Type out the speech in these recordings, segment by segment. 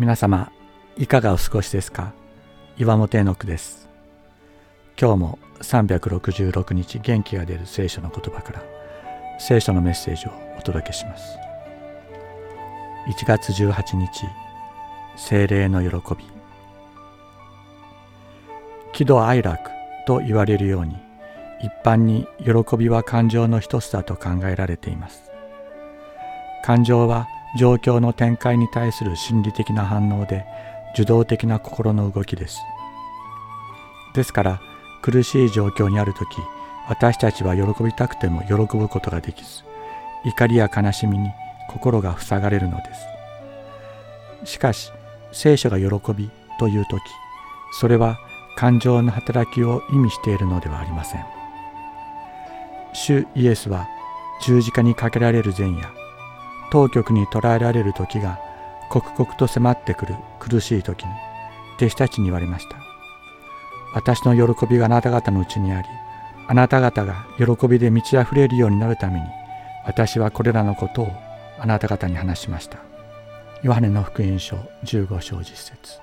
皆様いかがお過ごしですか？岩本絵の句です。今日も366日元気が出る聖書の言葉から聖書のメッセージをお届けします。1月18日精霊の喜び。喜怒哀楽と言われるように一般に喜びは感情の一つだと考えられています。感情は状況の展開に対する心理的な反応で受動的な心の動きです。ですから苦しい状況にある時私たちは喜びたくても喜ぶことができず怒りや悲しみに心が塞がれるのです。しかし聖書が喜びという時それは感情の働きを意味しているのではありません。主イエスは十字架にかけられる前夜当局に捕らえられる時が刻々と迫ってくる苦しい時に弟子たちに言われました。私の喜びがあなた方のうちにありあなた方が喜びで満ち溢れるようになるために私はこれらのことをあなた方に話しました。ヨハネの福音書15章実節。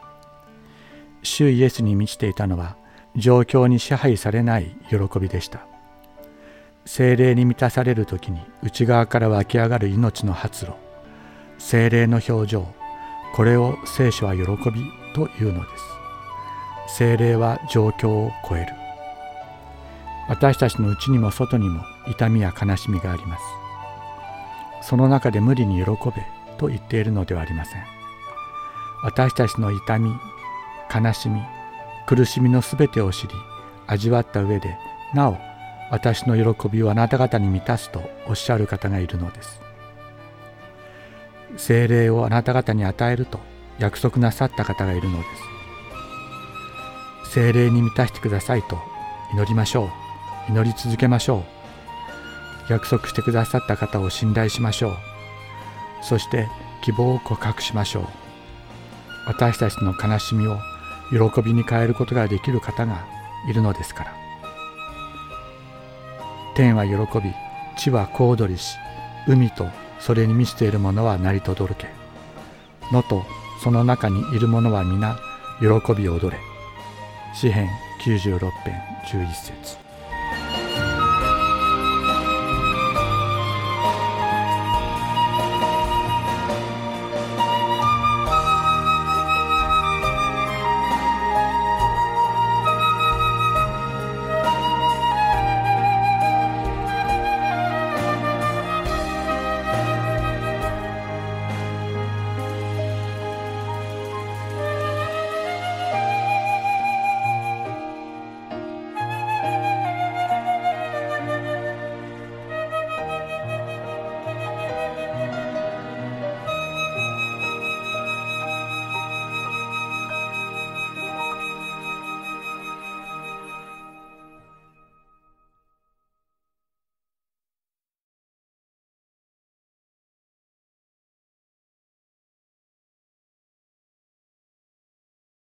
主イエスに満ちていたのは状況に支配されない喜びでした。精霊に満たされる時に内側から湧き上がる命の発露。精霊の表情。これを聖書は喜びというのです。精霊は状況を超える。私たちの内にも外にも痛みや悲しみがあります。その中で無理に喜べと言っているのではありません。私たちの痛み悲しみ苦しみのすべてを知り味わった上でなお私の喜びをあなた方に満たすとおっしゃる方がいるのです。精霊をあなた方に与えると約束なさった方がいるのです。精霊に満たしてくださいと祈りましょう。祈り続けましょう。約束してくださった方を信頼しましょう。そして希望を告白しましょう。私たちの悲しみを喜びに変えることができる方がいるのですから。天は喜び地は小躍りし海とそれに満ちているものは鳴りとどろけ。野とその中にいるものは皆喜び踊れ。詩編96編11節。